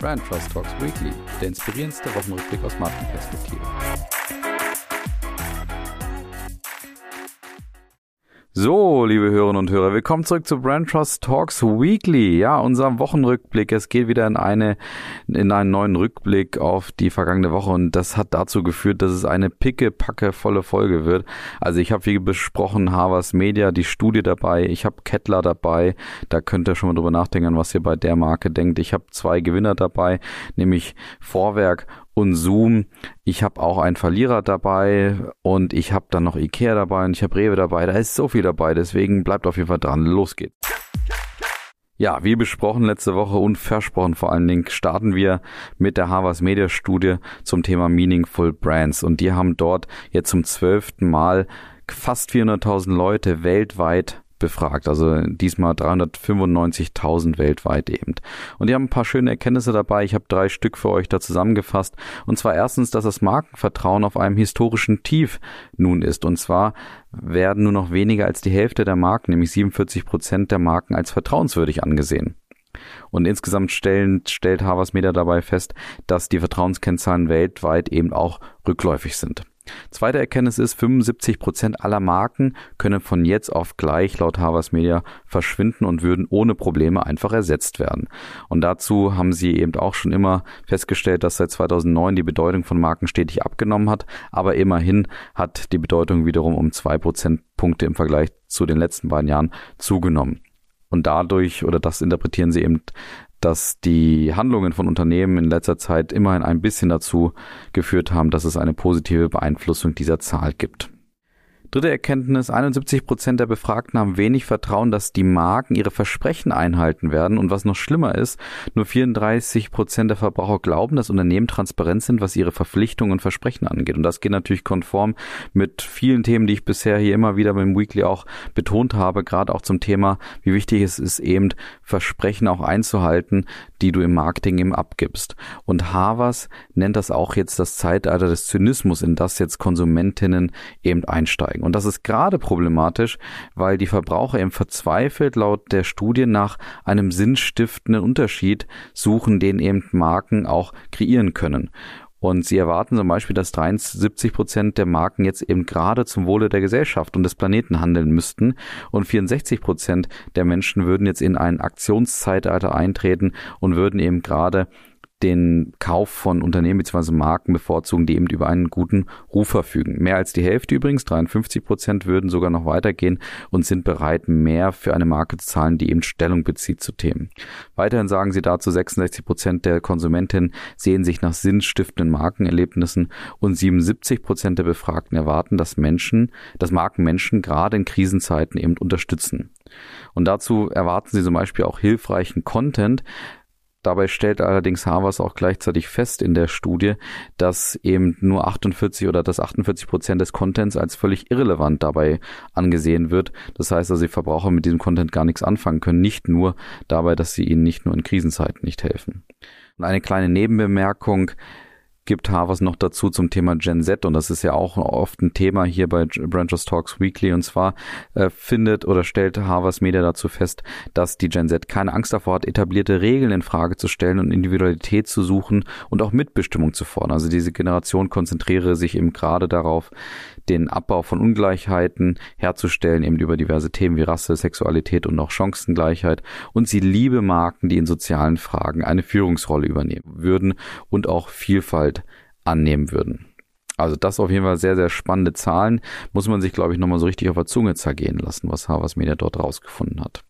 Brand Trust Talks Weekly, der inspirierendste Wochenrückblick aus Markenperspektive. So, liebe Hörerinnen und Hörer, willkommen zurück zu Brand Trust Talks Weekly. Ja, unser Wochenrückblick. Es geht wieder in eine, in einen neuen Rückblick auf die vergangene Woche und das hat dazu geführt, dass es eine picke, packe, volle Folge wird. Also ich habe wie besprochen Harvard Media, die Studie dabei. Ich habe Kettler dabei. Da könnt ihr schon mal drüber nachdenken, was ihr bei der Marke denkt. Ich habe zwei Gewinner dabei, nämlich Vorwerk und Zoom. Ich habe auch einen Verlierer dabei und ich habe dann noch Ikea dabei und ich habe Rewe dabei. Da ist so viel dabei, deswegen bleibt auf jeden Fall dran. Los geht's. Ja, wie besprochen letzte Woche und versprochen vor allen Dingen, starten wir mit der Harvard Media Studie zum Thema Meaningful Brands. Und die haben dort jetzt zum zwölften Mal fast 400.000 Leute weltweit befragt, also diesmal 395.000 weltweit eben. Und die haben ein paar schöne Erkenntnisse dabei. Ich habe drei Stück für euch da zusammengefasst. Und zwar erstens, dass das Markenvertrauen auf einem historischen Tief nun ist. Und zwar werden nur noch weniger als die Hälfte der Marken, nämlich 47 Prozent der Marken als vertrauenswürdig angesehen. Und insgesamt stellen, stellt Harvard Media dabei fest, dass die Vertrauenskennzahlen weltweit eben auch rückläufig sind. Zweite Erkenntnis ist, 75 Prozent aller Marken können von jetzt auf gleich laut Harvard Media verschwinden und würden ohne Probleme einfach ersetzt werden. Und dazu haben sie eben auch schon immer festgestellt, dass seit 2009 die Bedeutung von Marken stetig abgenommen hat, aber immerhin hat die Bedeutung wiederum um zwei Prozentpunkte im Vergleich zu den letzten beiden Jahren zugenommen. Und dadurch, oder das interpretieren sie eben dass die Handlungen von Unternehmen in letzter Zeit immerhin ein bisschen dazu geführt haben, dass es eine positive Beeinflussung dieser Zahl gibt. Dritte Erkenntnis, 71 Prozent der Befragten haben wenig Vertrauen, dass die Marken ihre Versprechen einhalten werden. Und was noch schlimmer ist, nur 34 Prozent der Verbraucher glauben, dass Unternehmen transparent sind, was ihre Verpflichtungen und Versprechen angeht. Und das geht natürlich konform mit vielen Themen, die ich bisher hier immer wieder beim Weekly auch betont habe, gerade auch zum Thema, wie wichtig es ist, eben Versprechen auch einzuhalten, die du im Marketing eben abgibst. Und Havas nennt das auch jetzt das Zeitalter des Zynismus, in das jetzt Konsumentinnen eben einsteigen. Und das ist gerade problematisch, weil die Verbraucher eben verzweifelt laut der Studie nach einem sinnstiftenden Unterschied suchen, den eben Marken auch kreieren können. Und sie erwarten zum Beispiel, dass 73 Prozent der Marken jetzt eben gerade zum Wohle der Gesellschaft und des Planeten handeln müssten. Und 64 Prozent der Menschen würden jetzt in ein Aktionszeitalter eintreten und würden eben gerade den Kauf von Unternehmen bzw. Marken bevorzugen, die eben über einen guten Ruf verfügen. Mehr als die Hälfte übrigens, 53 Prozent, würden sogar noch weitergehen und sind bereit, mehr für eine Marke zu zahlen, die eben Stellung bezieht zu Themen. Weiterhin sagen sie dazu, 66 Prozent der Konsumentinnen sehen sich nach sinnstiftenden Markenerlebnissen und 77 Prozent der Befragten erwarten, dass Menschen, dass Marken Menschen gerade in Krisenzeiten eben unterstützen. Und dazu erwarten sie zum Beispiel auch hilfreichen Content, Dabei stellt allerdings Harvard auch gleichzeitig fest in der Studie, dass eben nur 48 oder dass 48 Prozent des Contents als völlig irrelevant dabei angesehen wird. Das heißt also, die Verbraucher mit diesem Content gar nichts anfangen können, nicht nur dabei, dass sie ihnen nicht nur in Krisenzeiten nicht helfen. Und eine kleine Nebenbemerkung gibt Harvard noch dazu zum Thema Gen Z und das ist ja auch oft ein Thema hier bei Branchers Talks Weekly und zwar äh, findet oder stellt Harvard Media dazu fest, dass die Gen Z keine Angst davor hat, etablierte Regeln in Frage zu stellen und Individualität zu suchen und auch Mitbestimmung zu fordern. Also diese Generation konzentriere sich eben gerade darauf, den Abbau von Ungleichheiten herzustellen, eben über diverse Themen wie Rasse, Sexualität und auch Chancengleichheit. Und sie liebe Marken, die in sozialen Fragen eine Führungsrolle übernehmen würden und auch Vielfalt annehmen würden. Also das auf jeden Fall sehr, sehr spannende Zahlen. Muss man sich, glaube ich, nochmal so richtig auf der Zunge zergehen lassen, was Harvard Media dort rausgefunden hat.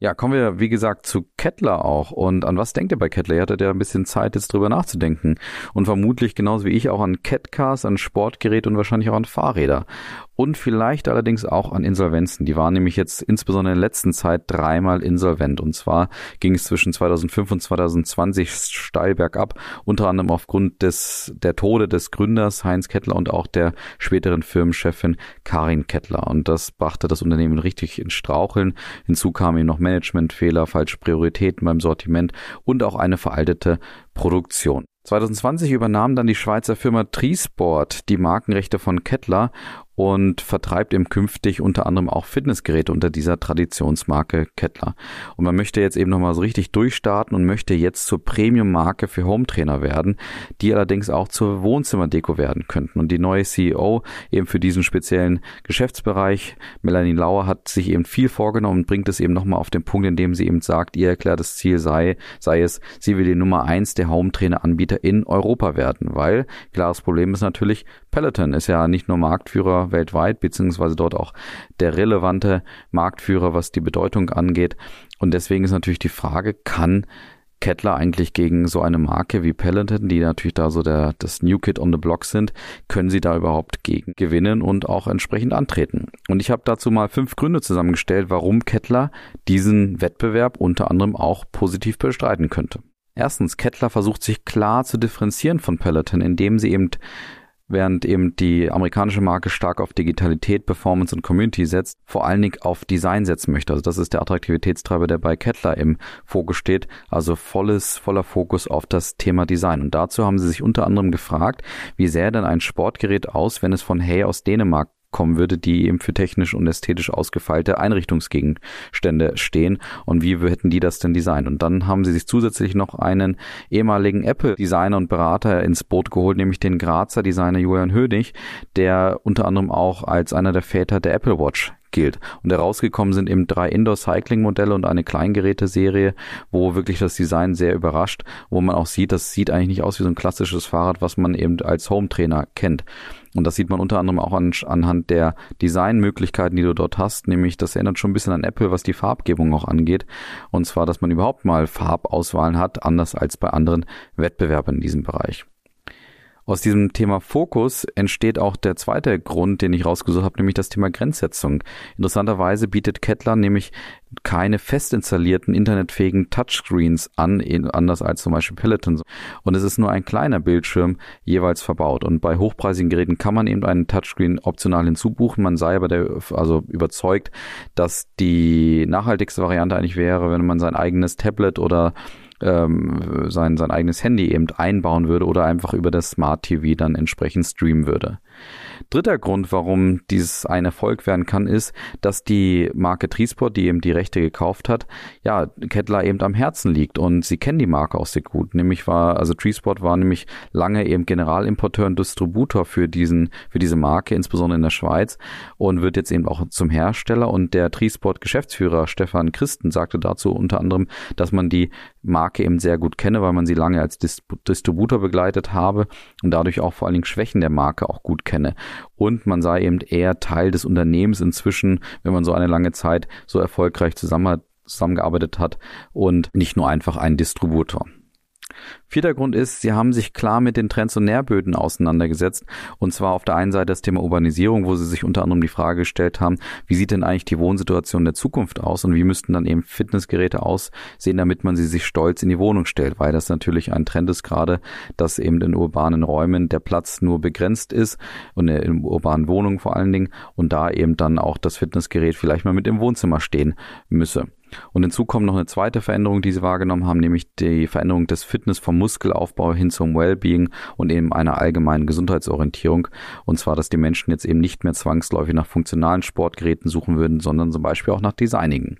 Ja, kommen wir, wie gesagt, zu Kettler auch. Und an was denkt ihr bei Kettler? Ihr hattet ja ein bisschen Zeit, jetzt drüber nachzudenken. Und vermutlich genauso wie ich auch an Catcars, an Sportgeräte und wahrscheinlich auch an Fahrräder und vielleicht allerdings auch an Insolvenzen. Die waren nämlich jetzt insbesondere in der letzten Zeit dreimal insolvent. Und zwar ging es zwischen 2005 und 2020 steil bergab, unter anderem aufgrund des, der Tode des Gründers Heinz Kettler und auch der späteren Firmenchefin Karin Kettler. Und das brachte das Unternehmen richtig ins Straucheln. Hinzu kamen eben noch Managementfehler, falsche Prioritäten beim Sortiment und auch eine veraltete Produktion. 2020 übernahm dann die Schweizer Firma Trisport die Markenrechte von Kettler und vertreibt eben künftig unter anderem auch Fitnessgeräte unter dieser Traditionsmarke Kettler. Und man möchte jetzt eben nochmal so richtig durchstarten und möchte jetzt zur Premium-Marke für Hometrainer werden, die allerdings auch zur Wohnzimmerdeko werden könnten. Und die neue CEO eben für diesen speziellen Geschäftsbereich, Melanie Lauer, hat sich eben viel vorgenommen und bringt es eben nochmal auf den Punkt, in dem sie eben sagt, ihr erklärtes Ziel sei, sei es, sie will die Nummer eins der Hometrainer-Anbieter in Europa werden, weil klares Problem ist natürlich, Peloton ist ja nicht nur Marktführer weltweit, beziehungsweise dort auch der relevante Marktführer, was die Bedeutung angeht. Und deswegen ist natürlich die Frage, kann Kettler eigentlich gegen so eine Marke wie Peloton, die natürlich da so der, das New Kid on the Block sind, können sie da überhaupt gegen gewinnen und auch entsprechend antreten? Und ich habe dazu mal fünf Gründe zusammengestellt, warum Kettler diesen Wettbewerb unter anderem auch positiv bestreiten könnte. Erstens, Kettler versucht sich klar zu differenzieren von Peloton, indem sie eben während eben die amerikanische Marke stark auf Digitalität, Performance und Community setzt, vor allen Dingen auf Design setzen möchte. Also das ist der Attraktivitätstreiber, der bei Kettler im Fokus steht. Also volles, voller Fokus auf das Thema Design. Und dazu haben sie sich unter anderem gefragt, wie sähe denn ein Sportgerät aus, wenn es von Hey aus Dänemark kommen würde, die eben für technisch und ästhetisch ausgefeilte Einrichtungsgegenstände stehen und wie hätten die das denn designt? Und dann haben sie sich zusätzlich noch einen ehemaligen Apple-Designer und Berater ins Boot geholt, nämlich den Grazer Designer Julian Hödig, der unter anderem auch als einer der Väter der Apple Watch gilt. Und herausgekommen sind eben drei Indoor-Cycling-Modelle und eine Kleingeräteserie, wo wirklich das Design sehr überrascht, wo man auch sieht, das sieht eigentlich nicht aus wie so ein klassisches Fahrrad, was man eben als Home-Trainer kennt. Und das sieht man unter anderem auch an, anhand der Designmöglichkeiten, die du dort hast. Nämlich, das erinnert schon ein bisschen an Apple, was die Farbgebung auch angeht. Und zwar, dass man überhaupt mal Farbauswahlen hat, anders als bei anderen Wettbewerbern in diesem Bereich. Aus diesem Thema Fokus entsteht auch der zweite Grund, den ich rausgesucht habe, nämlich das Thema Grenzsetzung. Interessanterweise bietet Kettler nämlich keine fest installierten internetfähigen Touchscreens an, anders als zum Beispiel Peloton. Und es ist nur ein kleiner Bildschirm jeweils verbaut. Und bei hochpreisigen Geräten kann man eben einen Touchscreen optional hinzubuchen. Man sei aber der, also überzeugt, dass die nachhaltigste Variante eigentlich wäre, wenn man sein eigenes Tablet oder ähm, sein, sein eigenes Handy eben einbauen würde oder einfach über das Smart TV dann entsprechend streamen würde. Dritter Grund, warum dieses ein Erfolg werden kann, ist, dass die Marke Trisport, die eben die Rechte gekauft hat, ja, Kettler eben am Herzen liegt und sie kennen die Marke auch sehr gut. Nämlich war, also Trisport war nämlich lange eben Generalimporteur und Distributor für diesen, für diese Marke, insbesondere in der Schweiz und wird jetzt eben auch zum Hersteller und der Trisport Geschäftsführer Stefan Christen sagte dazu unter anderem, dass man die Marke eben sehr gut kenne, weil man sie lange als Distributor begleitet habe und dadurch auch vor allen Dingen Schwächen der Marke auch gut kenne und man sei eben eher Teil des Unternehmens inzwischen, wenn man so eine lange Zeit so erfolgreich zusammen, zusammengearbeitet hat und nicht nur einfach ein Distributor. Vierter Grund ist, sie haben sich klar mit den Trends und Nährböden auseinandergesetzt. Und zwar auf der einen Seite das Thema Urbanisierung, wo sie sich unter anderem die Frage gestellt haben, wie sieht denn eigentlich die Wohnsituation der Zukunft aus und wie müssten dann eben Fitnessgeräte aussehen, damit man sie sich stolz in die Wohnung stellt, weil das natürlich ein Trend ist gerade, dass eben in urbanen Räumen der Platz nur begrenzt ist und in urbanen Wohnungen vor allen Dingen und da eben dann auch das Fitnessgerät vielleicht mal mit im Wohnzimmer stehen müsse. Und hinzu kommt noch eine zweite Veränderung, die sie wahrgenommen haben, nämlich die Veränderung des Fitness vom Muskelaufbau hin zum Wellbeing und eben einer allgemeinen Gesundheitsorientierung. Und zwar, dass die Menschen jetzt eben nicht mehr zwangsläufig nach funktionalen Sportgeräten suchen würden, sondern zum Beispiel auch nach designigen.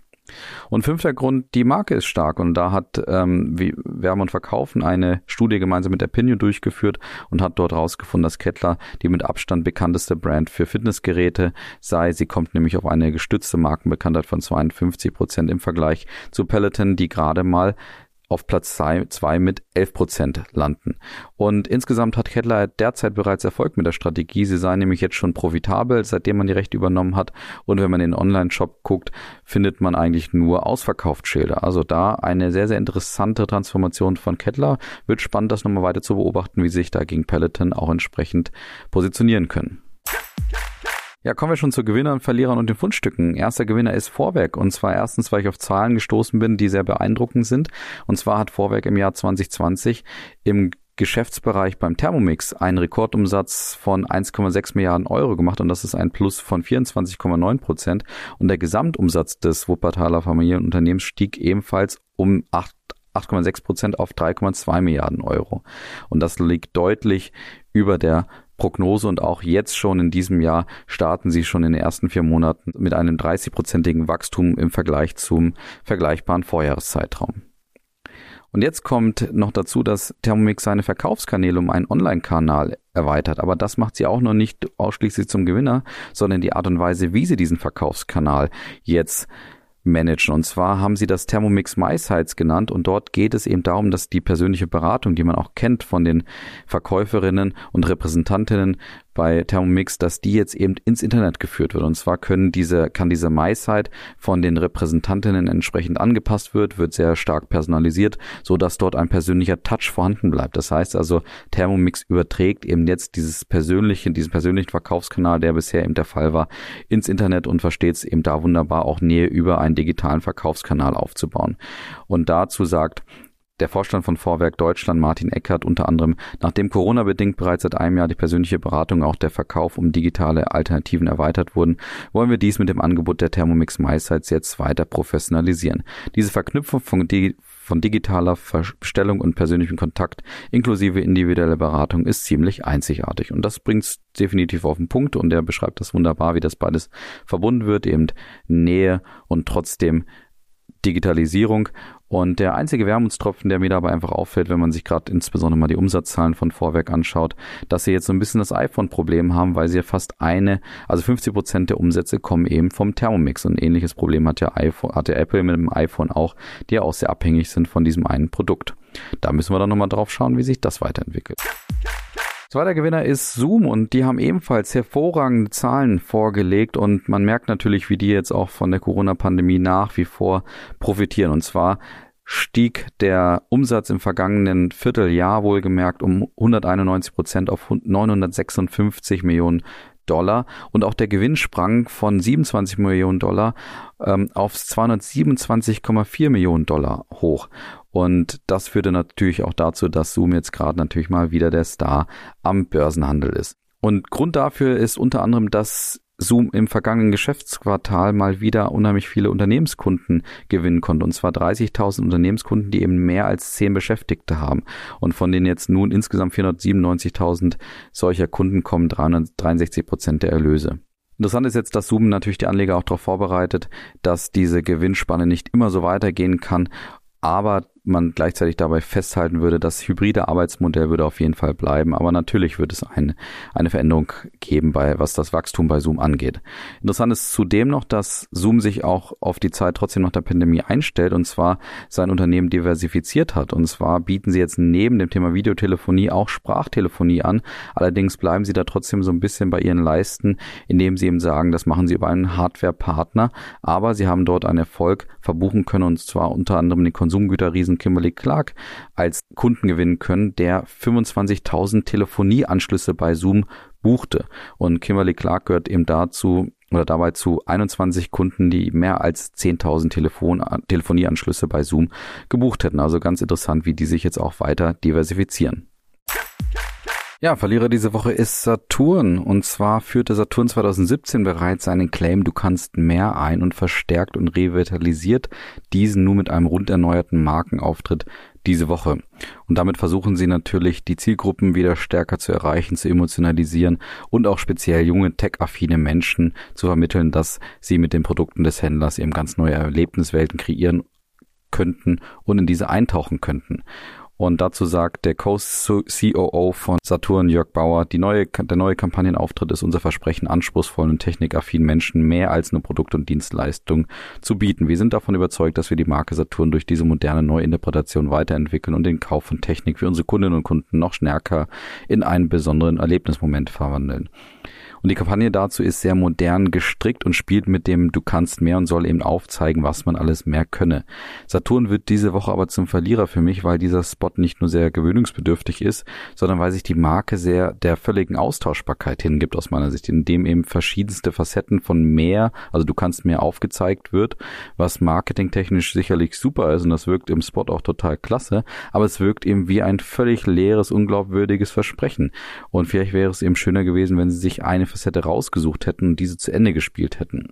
Und fünfter Grund, die Marke ist stark und da hat ähm, wie Wärme und Verkaufen eine Studie gemeinsam mit der Opinion durchgeführt und hat dort herausgefunden, dass Kettler die mit Abstand bekannteste Brand für Fitnessgeräte sei. Sie kommt nämlich auf eine gestützte Markenbekanntheit von 52 Prozent im Vergleich zu Peloton, die gerade mal auf Platz zwei mit 11 Prozent landen. Und insgesamt hat Kettler derzeit bereits Erfolg mit der Strategie. Sie seien nämlich jetzt schon profitabel, seitdem man die Rechte übernommen hat. Und wenn man in den Online-Shop guckt, findet man eigentlich nur Ausverkaufsschilder. Also da eine sehr, sehr interessante Transformation von Kettler. Wird spannend, das nochmal weiter zu beobachten, wie sich da gegen Peloton auch entsprechend positionieren können. Ja, kommen wir schon zu Gewinnern, Verlierern und den Fundstücken. Erster Gewinner ist Vorwerk. Und zwar erstens, weil ich auf Zahlen gestoßen bin, die sehr beeindruckend sind. Und zwar hat Vorwerk im Jahr 2020 im Geschäftsbereich beim Thermomix einen Rekordumsatz von 1,6 Milliarden Euro gemacht und das ist ein Plus von 24,9 Prozent. Und der Gesamtumsatz des Wuppertaler Familienunternehmens stieg ebenfalls um 8 8,6 Prozent auf 3,2 Milliarden Euro. Und das liegt deutlich über der Prognose und auch jetzt schon in diesem Jahr starten sie schon in den ersten vier Monaten mit einem 30-prozentigen Wachstum im Vergleich zum vergleichbaren Vorjahreszeitraum. Und jetzt kommt noch dazu, dass Thermomix seine Verkaufskanäle um einen Online-Kanal erweitert. Aber das macht sie auch noch nicht ausschließlich zum Gewinner, sondern die Art und Weise, wie sie diesen Verkaufskanal jetzt managen. Und zwar haben sie das Thermomix MySites genannt und dort geht es eben darum, dass die persönliche Beratung, die man auch kennt von den Verkäuferinnen und Repräsentantinnen bei Thermomix, dass die jetzt eben ins Internet geführt wird. Und zwar können diese, kann diese MySite von den Repräsentantinnen entsprechend angepasst wird, wird sehr stark personalisiert, so dass dort ein persönlicher Touch vorhanden bleibt. Das heißt also, Thermomix überträgt eben jetzt dieses persönliche, diesen persönlichen Verkaufskanal, der bisher eben der Fall war, ins Internet und versteht es eben da wunderbar auch Nähe über einen digitalen Verkaufskanal aufzubauen. Und dazu sagt der Vorstand von Vorwerk Deutschland, Martin Eckert, unter anderem, nachdem Corona-bedingt bereits seit einem Jahr die persönliche Beratung, auch der Verkauf um digitale Alternativen erweitert wurden, wollen wir dies mit dem Angebot der Thermomix MySites jetzt weiter professionalisieren. Diese Verknüpfung von, Digi von digitaler Bestellung und persönlichem Kontakt inklusive individuelle Beratung ist ziemlich einzigartig. Und das bringt es definitiv auf den Punkt und er beschreibt das wunderbar, wie das beides verbunden wird, eben Nähe und trotzdem Digitalisierung. Und der einzige Wermutstropfen, der mir dabei einfach auffällt, wenn man sich gerade insbesondere mal die Umsatzzahlen von Vorwerk anschaut, dass sie jetzt so ein bisschen das iPhone-Problem haben, weil sie ja fast eine, also 50 Prozent der Umsätze kommen eben vom Thermomix. Und ein ähnliches Problem hat ja, iPhone, hat ja Apple mit dem iPhone auch, die ja auch sehr abhängig sind von diesem einen Produkt. Da müssen wir dann nochmal drauf schauen, wie sich das weiterentwickelt. Zweiter Gewinner ist Zoom und die haben ebenfalls hervorragende Zahlen vorgelegt und man merkt natürlich, wie die jetzt auch von der Corona-Pandemie nach wie vor profitieren. Und zwar stieg der Umsatz im vergangenen Vierteljahr wohlgemerkt um 191 Prozent auf 956 Millionen Dollar und auch der Gewinn sprang von 27 Millionen Dollar ähm, auf 227,4 Millionen Dollar hoch. Und das führte natürlich auch dazu, dass Zoom jetzt gerade natürlich mal wieder der Star am Börsenhandel ist. Und Grund dafür ist unter anderem, dass Zoom im vergangenen Geschäftsquartal mal wieder unheimlich viele Unternehmenskunden gewinnen konnte. Und zwar 30.000 Unternehmenskunden, die eben mehr als 10 Beschäftigte haben. Und von denen jetzt nun insgesamt 497.000 solcher Kunden kommen 363 Prozent der Erlöse. Interessant ist jetzt, dass Zoom natürlich die Anleger auch darauf vorbereitet, dass diese Gewinnspanne nicht immer so weitergehen kann, aber man gleichzeitig dabei festhalten würde, das hybride Arbeitsmodell würde auf jeden Fall bleiben, aber natürlich wird es ein, eine Veränderung geben, bei was das Wachstum bei Zoom angeht. Interessant ist zudem noch, dass Zoom sich auch auf die Zeit trotzdem nach der Pandemie einstellt und zwar sein Unternehmen diversifiziert hat. Und zwar bieten sie jetzt neben dem Thema Videotelefonie auch Sprachtelefonie an. Allerdings bleiben sie da trotzdem so ein bisschen bei ihren Leisten, indem sie eben sagen, das machen sie über einen Hardware-Partner, aber sie haben dort einen Erfolg verbuchen können und zwar unter anderem den Konsumgüterriesen Kunden Kimberly Clark als Kunden gewinnen können, der 25.000 Telefonieanschlüsse bei Zoom buchte. Und Kimberly Clark gehört eben dazu oder dabei zu 21 Kunden, die mehr als 10.000 Telefon Telefonieanschlüsse bei Zoom gebucht hätten. Also ganz interessant, wie die sich jetzt auch weiter diversifizieren. Ja, Verlierer diese Woche ist Saturn. Und zwar führte Saturn 2017 bereits seinen Claim Du kannst mehr ein und verstärkt und revitalisiert diesen nur mit einem rund erneuerten Markenauftritt diese Woche. Und damit versuchen sie natürlich, die Zielgruppen wieder stärker zu erreichen, zu emotionalisieren und auch speziell junge tech-affine Menschen zu vermitteln, dass sie mit den Produkten des Händlers eben ganz neue Erlebniswelten kreieren könnten und in diese eintauchen könnten. Und dazu sagt der Co-COO von Saturn, Jörg Bauer, die neue, der neue Kampagnenauftritt ist unser Versprechen, anspruchsvollen und technikaffinen Menschen mehr als nur Produkt und Dienstleistung zu bieten. Wir sind davon überzeugt, dass wir die Marke Saturn durch diese moderne Neuinterpretation weiterentwickeln und den Kauf von Technik für unsere Kundinnen und Kunden noch stärker in einen besonderen Erlebnismoment verwandeln. Und die Kampagne dazu ist sehr modern gestrickt und spielt mit dem Du kannst mehr und soll eben aufzeigen, was man alles mehr könne. Saturn wird diese Woche aber zum Verlierer für mich, weil dieser Spot nicht nur sehr gewöhnungsbedürftig ist, sondern weil sich die Marke sehr der völligen Austauschbarkeit hingibt aus meiner Sicht, indem eben verschiedenste Facetten von mehr, also du kannst mehr aufgezeigt wird, was marketingtechnisch sicherlich super ist und das wirkt im Spot auch total klasse, aber es wirkt eben wie ein völlig leeres, unglaubwürdiges Versprechen. Und vielleicht wäre es eben schöner gewesen, wenn sie sich eine Facette rausgesucht hätten und diese zu Ende gespielt hätten.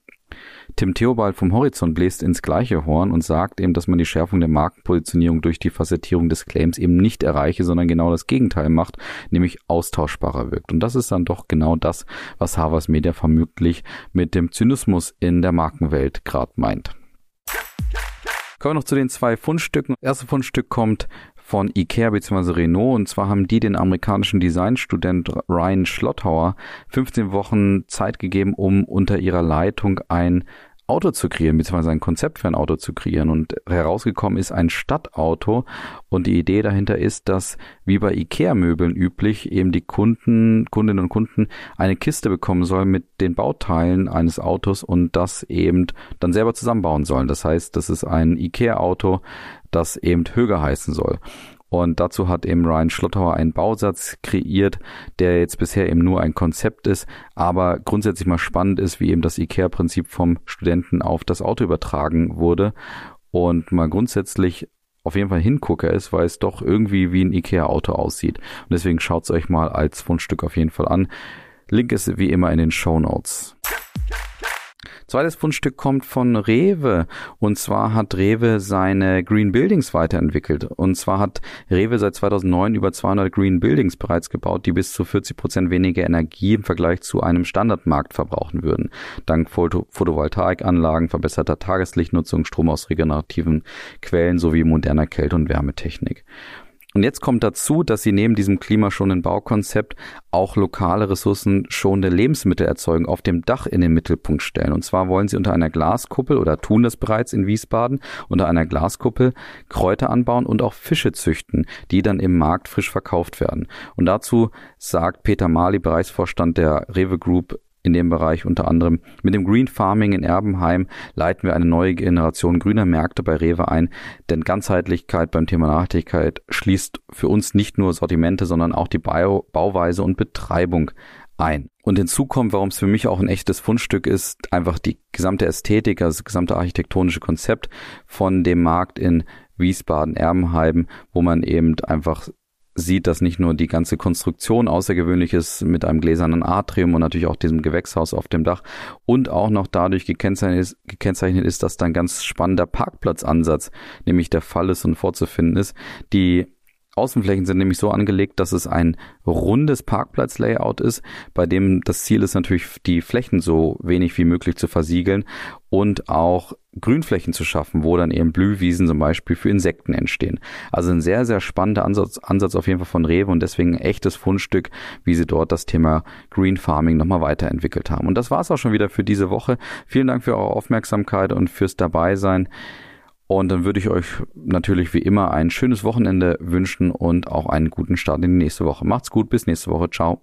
Tim Theobald vom Horizont bläst ins gleiche Horn und sagt eben, dass man die Schärfung der Markenpositionierung durch die Facettierung des Claims eben nicht erreiche, sondern genau das Gegenteil macht, nämlich austauschbarer wirkt. Und das ist dann doch genau das, was Harvard Media vermutlich mit dem Zynismus in der Markenwelt gerade meint. Kommen wir noch zu den zwei Fundstücken. Das erste Fundstück kommt von Ikea bzw. Renault. Und zwar haben die den amerikanischen Designstudent Ryan Schlotthauer 15 Wochen Zeit gegeben, um unter ihrer Leitung ein Auto zu kreieren, beziehungsweise ein Konzept für ein Auto zu kreieren. Und herausgekommen ist ein Stadtauto. Und die Idee dahinter ist, dass wie bei IKEA-Möbeln üblich eben die Kunden, Kundinnen und Kunden eine Kiste bekommen sollen mit den Bauteilen eines Autos und das eben dann selber zusammenbauen sollen. Das heißt, das ist ein IKEA-Auto, das eben Höger heißen soll. Und dazu hat eben Ryan Schlottauer einen Bausatz kreiert, der jetzt bisher eben nur ein Konzept ist, aber grundsätzlich mal spannend ist, wie eben das IKEA-Prinzip vom Studenten auf das Auto übertragen wurde und mal grundsätzlich auf jeden Fall Hingucker ist, weil es doch irgendwie wie ein IKEA-Auto aussieht. Und deswegen schaut es euch mal als Fundstück auf jeden Fall an. Link ist wie immer in den Show Notes. Zweites Fundstück kommt von Rewe. Und zwar hat Rewe seine Green Buildings weiterentwickelt. Und zwar hat Rewe seit 2009 über 200 Green Buildings bereits gebaut, die bis zu 40 Prozent weniger Energie im Vergleich zu einem Standardmarkt verbrauchen würden. Dank Photo Photovoltaikanlagen, verbesserter Tageslichtnutzung, Strom aus regenerativen Quellen sowie moderner Kälte- und Wärmetechnik. Und jetzt kommt dazu, dass sie neben diesem klimaschonenden Baukonzept auch lokale ressourcenschonende Lebensmittelerzeugung auf dem Dach in den Mittelpunkt stellen. Und zwar wollen sie unter einer Glaskuppel oder tun das bereits in Wiesbaden unter einer Glaskuppel Kräuter anbauen und auch Fische züchten, die dann im Markt frisch verkauft werden. Und dazu sagt Peter Mali, Bereichsvorstand der Rewe Group, in dem Bereich unter anderem. Mit dem Green Farming in Erbenheim leiten wir eine neue Generation grüner Märkte bei Rewe ein, denn Ganzheitlichkeit beim Thema Nachhaltigkeit schließt für uns nicht nur Sortimente, sondern auch die Bau Bauweise und Betreibung ein. Und hinzu kommt, warum es für mich auch ein echtes Fundstück ist, einfach die gesamte Ästhetik, also das gesamte architektonische Konzept von dem Markt in Wiesbaden-Erbenheim, wo man eben einfach sieht, dass nicht nur die ganze Konstruktion außergewöhnlich ist mit einem gläsernen Atrium und natürlich auch diesem Gewächshaus auf dem Dach und auch noch dadurch gekennzeichnet ist, gekennzeichnet ist dass da ein ganz spannender Parkplatzansatz nämlich der Fall ist und vorzufinden ist. Die Außenflächen sind nämlich so angelegt, dass es ein rundes Parkplatzlayout ist, bei dem das Ziel ist natürlich, die Flächen so wenig wie möglich zu versiegeln und auch Grünflächen zu schaffen, wo dann eben Blühwiesen zum Beispiel für Insekten entstehen. Also ein sehr, sehr spannender Ansatz, Ansatz auf jeden Fall von Rewe und deswegen ein echtes Fundstück, wie sie dort das Thema Green Farming nochmal weiterentwickelt haben. Und das war's auch schon wieder für diese Woche. Vielen Dank für eure Aufmerksamkeit und fürs Dabeisein. Und dann würde ich euch natürlich wie immer ein schönes Wochenende wünschen und auch einen guten Start in die nächste Woche. Macht's gut, bis nächste Woche. Ciao.